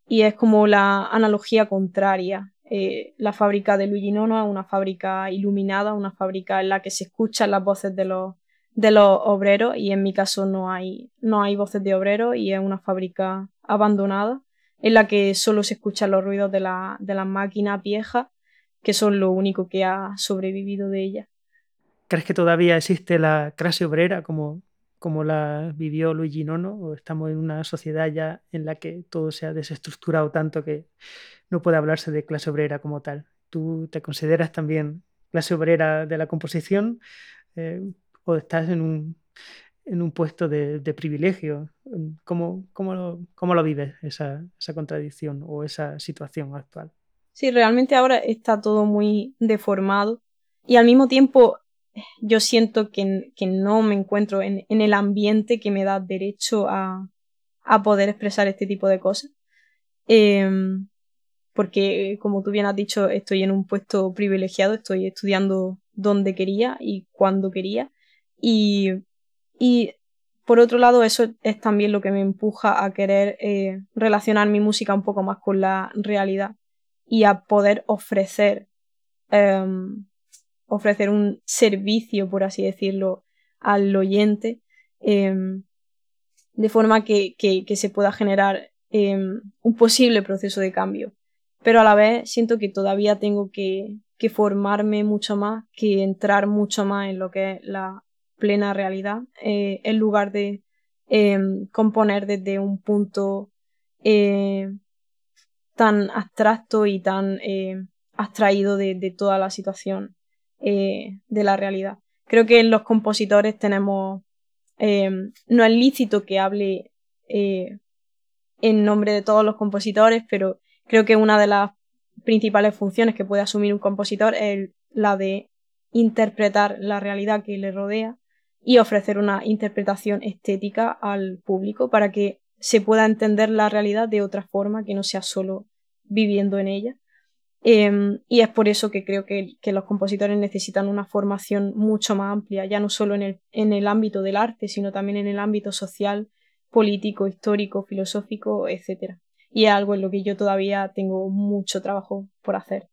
y es como la analogía contraria. Eh, la fábrica de Luigi Nono es una fábrica iluminada, una fábrica en la que se escuchan las voces de los de los obreros y en mi caso no hay, no hay voces de obreros y es una fábrica abandonada en la que solo se escuchan los ruidos de, la, de las máquinas viejas que son lo único que ha sobrevivido de ella. ¿Crees que todavía existe la clase obrera como, como la vivió Luigi Nono o estamos en una sociedad ya en la que todo se ha desestructurado tanto que no puede hablarse de clase obrera como tal? ¿Tú te consideras también clase obrera de la composición? Eh, o estás en un, en un puesto de, privilegio. ¿Cómo, cómo, lo, cómo lo vives esa, esa, contradicción o esa situación actual? Sí, realmente ahora está todo muy deformado y al mismo tiempo yo siento que, que no me encuentro en, en, el ambiente que me da derecho a, a, poder expresar este tipo de cosas. Em, porque como tú bien has dicho, estoy en un puesto privilegiado, estoy estudiando donde quería y cuando quería. Y, y por otro lado, eso es también lo que me empuja a querer eh, relacionar mi música un poco más con la realidad y a poder ofrecer, em, ofrecer un servicio, por así decirlo, al oyente, em, de forma que, que, se pueda generar em, un posible proceso de cambio. Pero a la vez siento que todavía tengo que, que formarme mucho más, que entrar mucho más en lo que es la plena realidad, eh, en lugar de componer desde un punto eh, tan abstracto y tan eh, abstraído de, toda la situación de la realidad. Creo que los compositores tenemos, no es lícito que hable en nombre de todos los compositores, pero creo que una de las principales funciones que puede asumir un compositor es la de interpretar la realidad que le rodea y ofrecer una interpretación estética al público para que se pueda entender la realidad de otra forma que no sea solo viviendo en ella. Em, y es por eso que creo que, los compositores necesitan una formación mucho más amplia, ya no solo en el, en el ámbito del arte, sino también en el ámbito social, político, histórico, filosófico, etc y es algo en lo que yo todavía tengo mucho trabajo por hacer.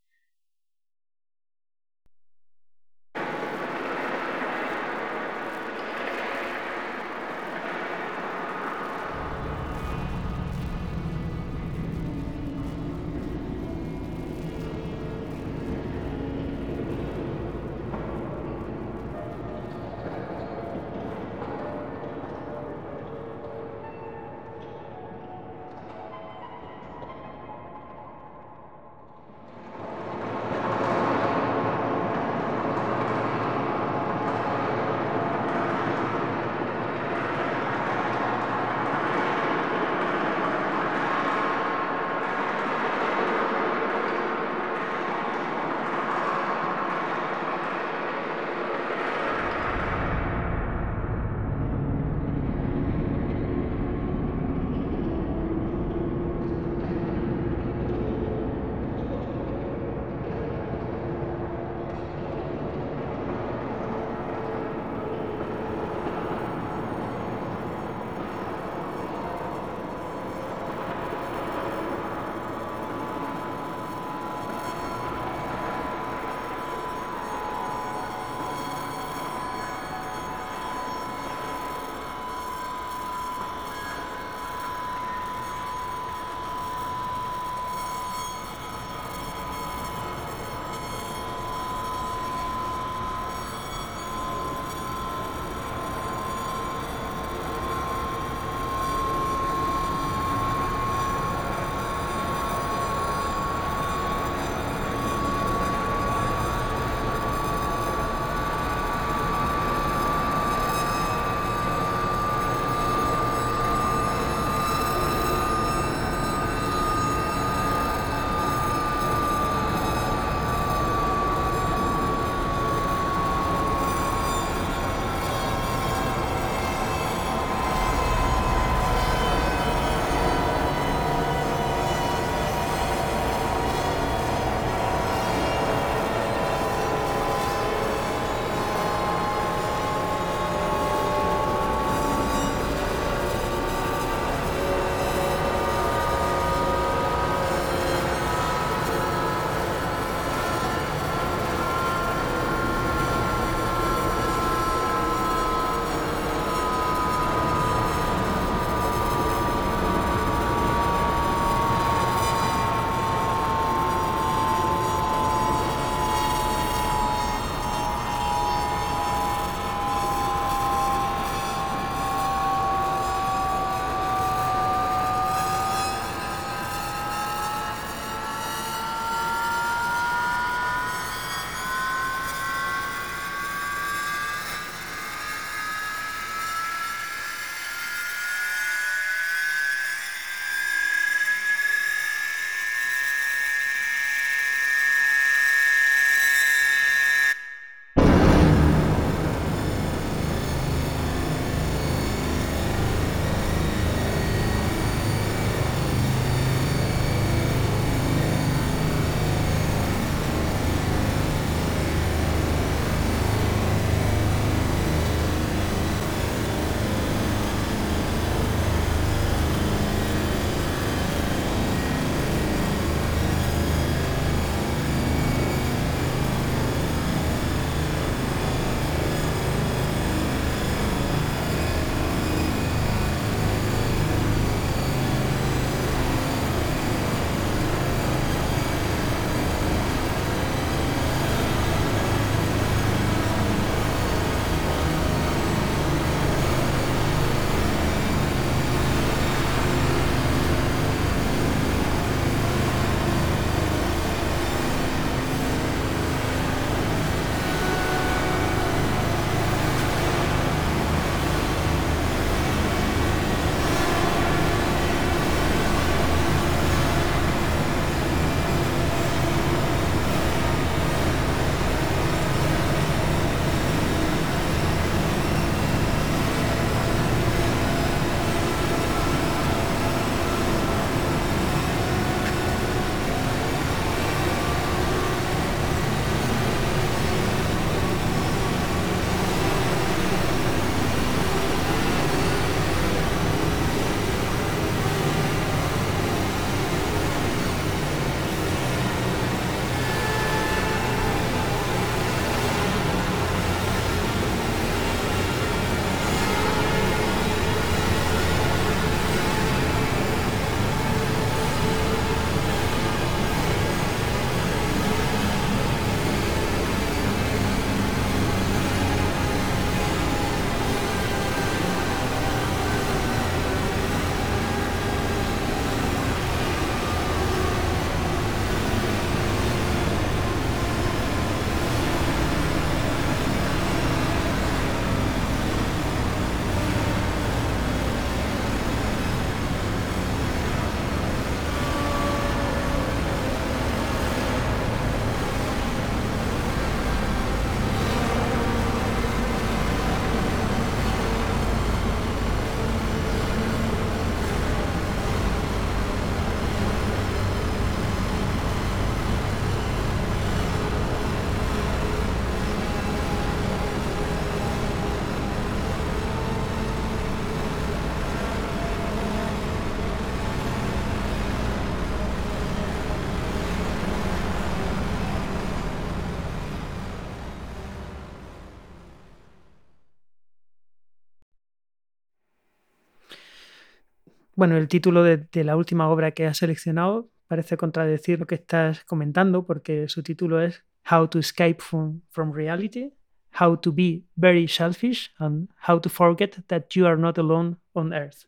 Bueno, el título de, la última obra que has seleccionado parece contradecir lo que estás comentando porque su título es How to Escape from, from Reality, How to Be Very Selfish and How to Forget That You Are Not Alone on Earth.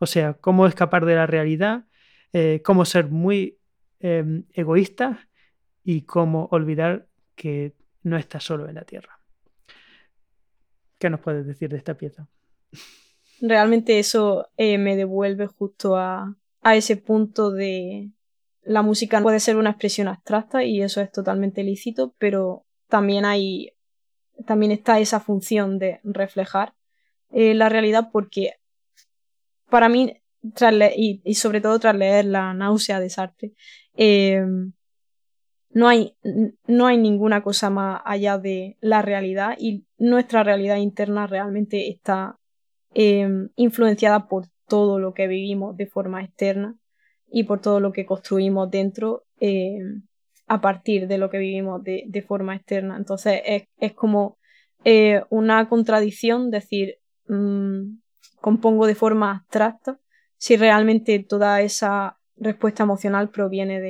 O sea, cómo escapar de la realidad, eh, cómo ser muy em, egoísta y cómo olvidar que no estás solo en la Tierra. ¿Qué nos puedes decir de esta pieza? Realmente eso eh, me devuelve justo a, ese punto de la música puede ser una expresión abstracta y eso es totalmente lícito, pero también hay también está esa función de reflejar eh, la realidad porque para mí y, sobre todo tras leer la náusea de Sartre eh, no hay, no hay ninguna cosa más allá de la realidad y nuestra realidad interna realmente está Em, influenciada por todo lo que vivimos de forma externa y por todo lo que construimos dentro em, a partir de lo que vivimos de, forma externa. Entonces es, como eh, una contradicción decir mm, compongo de forma abstracta si realmente toda esa respuesta emocional proviene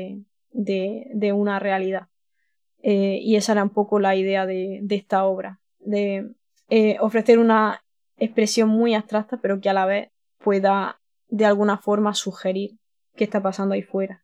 de, una realidad. Eh, y esa era un poco la idea de, esta obra, de eh, ofrecer una expresión muy abstracta, pero que a la vez pueda de alguna forma sugerir qué está pasando ahí fuera.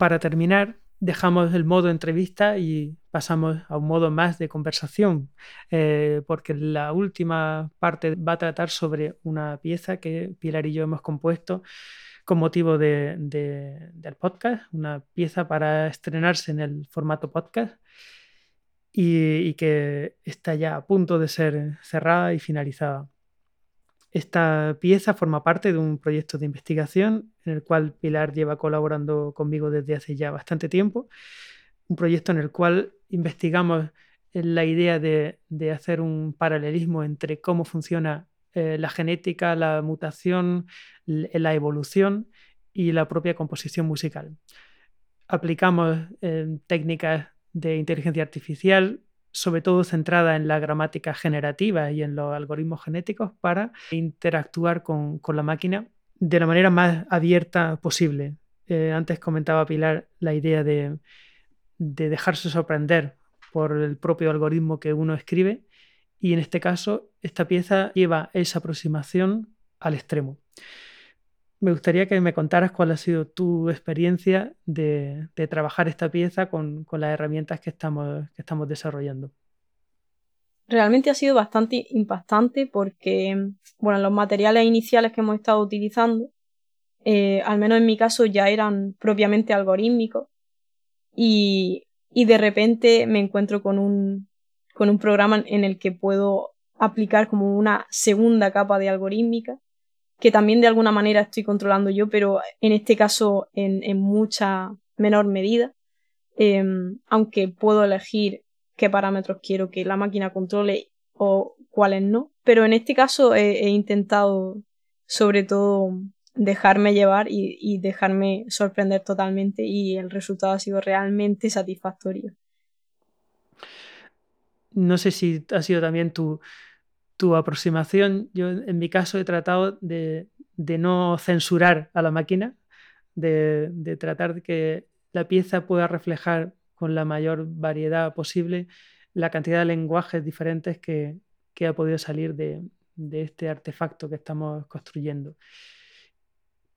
Para terminar, dejamos el modo entrevista y pasamos a un modo más de conversación, eh, porque la última parte va a tratar sobre una pieza que Pilar y yo hemos compuesto con motivo de, del podcast, una pieza para estrenarse en el formato podcast y, que está ya a punto de ser cerrada y finalizada. Esta pieza forma parte de un proyecto de investigación en el cual Pilar lleva colaborando conmigo desde hace ya bastante tiempo, un proyecto en el cual investigamos la idea de, hacer un paralelismo entre cómo funciona eh, la genética, la mutación, la evolución y la propia composición musical. Aplicamos eh, técnicas de inteligencia artificial, sobre todo centrada en la gramática generativa y en los algoritmos genéticos para interactuar con, la máquina de la manera más abierta posible. Eh, antes comentaba Pilar la idea de, de dejarse sorprender por el propio algoritmo que uno escribe y en este caso esta pieza lleva esa aproximación al extremo me gustaría que me contaras cuál ha sido tu experiencia de, trabajar esta pieza con, las herramientas que estamos, desarrollando. Realmente ha sido bastante impactante porque, bueno, los materiales iniciales que hemos estado utilizando, eh, al menos en mi caso, ya eran propiamente algorítmicos y, y de repente me encuentro con un, con un programa en el que puedo aplicar como una segunda capa de algorítmica que también de alguna manera estoy controlando yo, pero en este caso en, mucha menor medida. Em, aunque puedo elegir qué parámetros quiero que la máquina controle o cuáles no. Pero en este caso he, intentado sobre todo dejarme llevar y, y, dejarme sorprender totalmente y el resultado ha sido realmente satisfactorio. No sé si ha sido también tu, tu aproximación, yo en mi caso he tratado de, no censurar a la máquina, de, tratar de que la pieza pueda reflejar con la mayor variedad posible la cantidad de lenguajes diferentes que, ha podido salir de, este artefacto que estamos construyendo,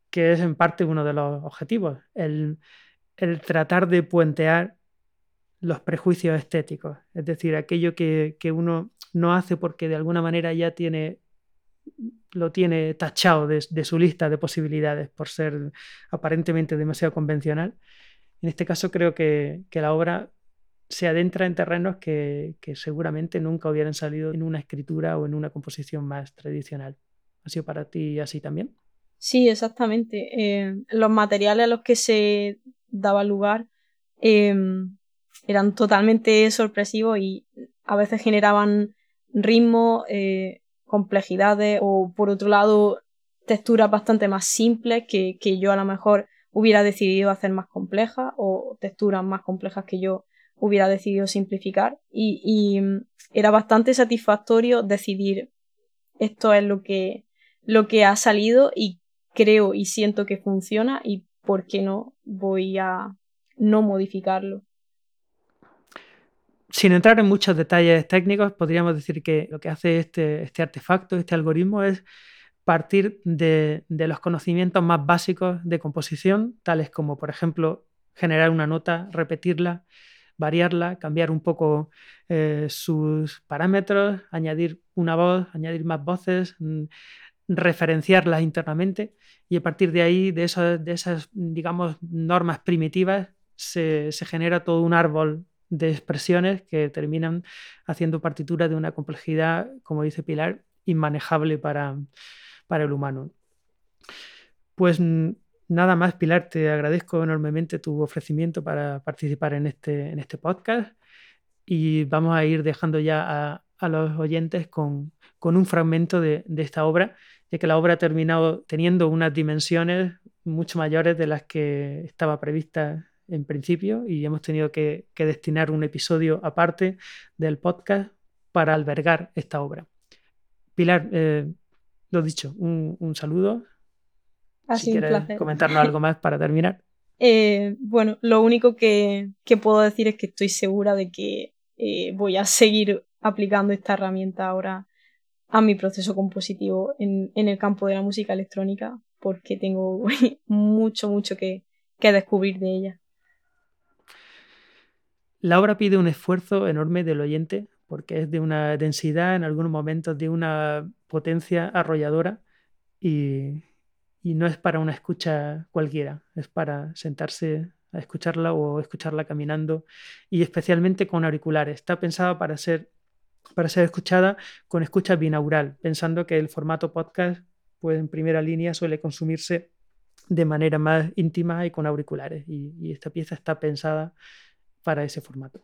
que es en parte uno de los objetivos, el, tratar de puentear los prejuicios estéticos, es decir, aquello que, que uno no hace porque de alguna manera ya tiene lo tiene tachado de, su lista de posibilidades por ser aparentemente demasiado convencional. En este caso creo que, la obra se adentra en terrenos que, seguramente nunca hubieran salido en una escritura o en una composición más tradicional. ¿Ha sido para ti así también? Sí, exactamente. Eh, los materiales a los que se daba lugar em, eran totalmente sorpresivos y a veces generaban ritmo, eh, complejidades o por otro lado texturas bastante más simples que, yo a lo mejor hubiera decidido hacer más complejas o texturas más complejas que yo hubiera decidido simplificar y, mm, era bastante satisfactorio decidir esto es lo que, lo que ha salido y creo y siento que funciona y por qué no voy a no modificarlo. Sin entrar en muchos detalles técnicos, podríamos decir que lo que hace este, este artefacto, este algoritmo, es partir de, los conocimientos más básicos de composición, tales como, por ejemplo, generar una nota, repetirla, variarla, cambiar un poco eh, sus parámetros, añadir una voz, añadir más voces, mm, referenciarlas internamente y a partir de ahí, de, de esas, digamos, normas primitivas, se, se genera todo un árbol de expresiones que terminan haciendo partitura de una complejidad, como dice Pilar, inmanejable para, para el humano. Pues nada más, Pilar, te agradezco enormemente tu ofrecimiento para participar en este, en este podcast y vamos a ir dejando ya a, los oyentes con, un fragmento de, de, esta obra, ya que la obra ha terminado teniendo unas dimensiones mucho mayores de las que estaba prevista en principio y hemos tenido que, destinar un episodio aparte del podcast para albergar esta obra. Pilar, eh, lo dicho, un, saludo. Ha si quieres comentarnos algo más para terminar. *laughs* Eh, bueno, lo único que, puedo decir es que estoy segura de que eh, voy a seguir aplicando esta herramienta ahora a mi proceso compositivo en, el campo de la música electrónica porque tengo *laughs* mucho, mucho que descubrir de ella. La obra pide un esfuerzo enorme del oyente porque es de una densidad, en algunos momentos de una potencia arrolladora y, no es para una escucha cualquiera, es para sentarse a escucharla o escucharla caminando y especialmente con auriculares. Está pensada para ser, para ser escuchada con escucha binaural, pensando que el formato podcast pues en primera línea suele consumirse de manera más íntima y con auriculares y esta pieza está pensada para ese formato.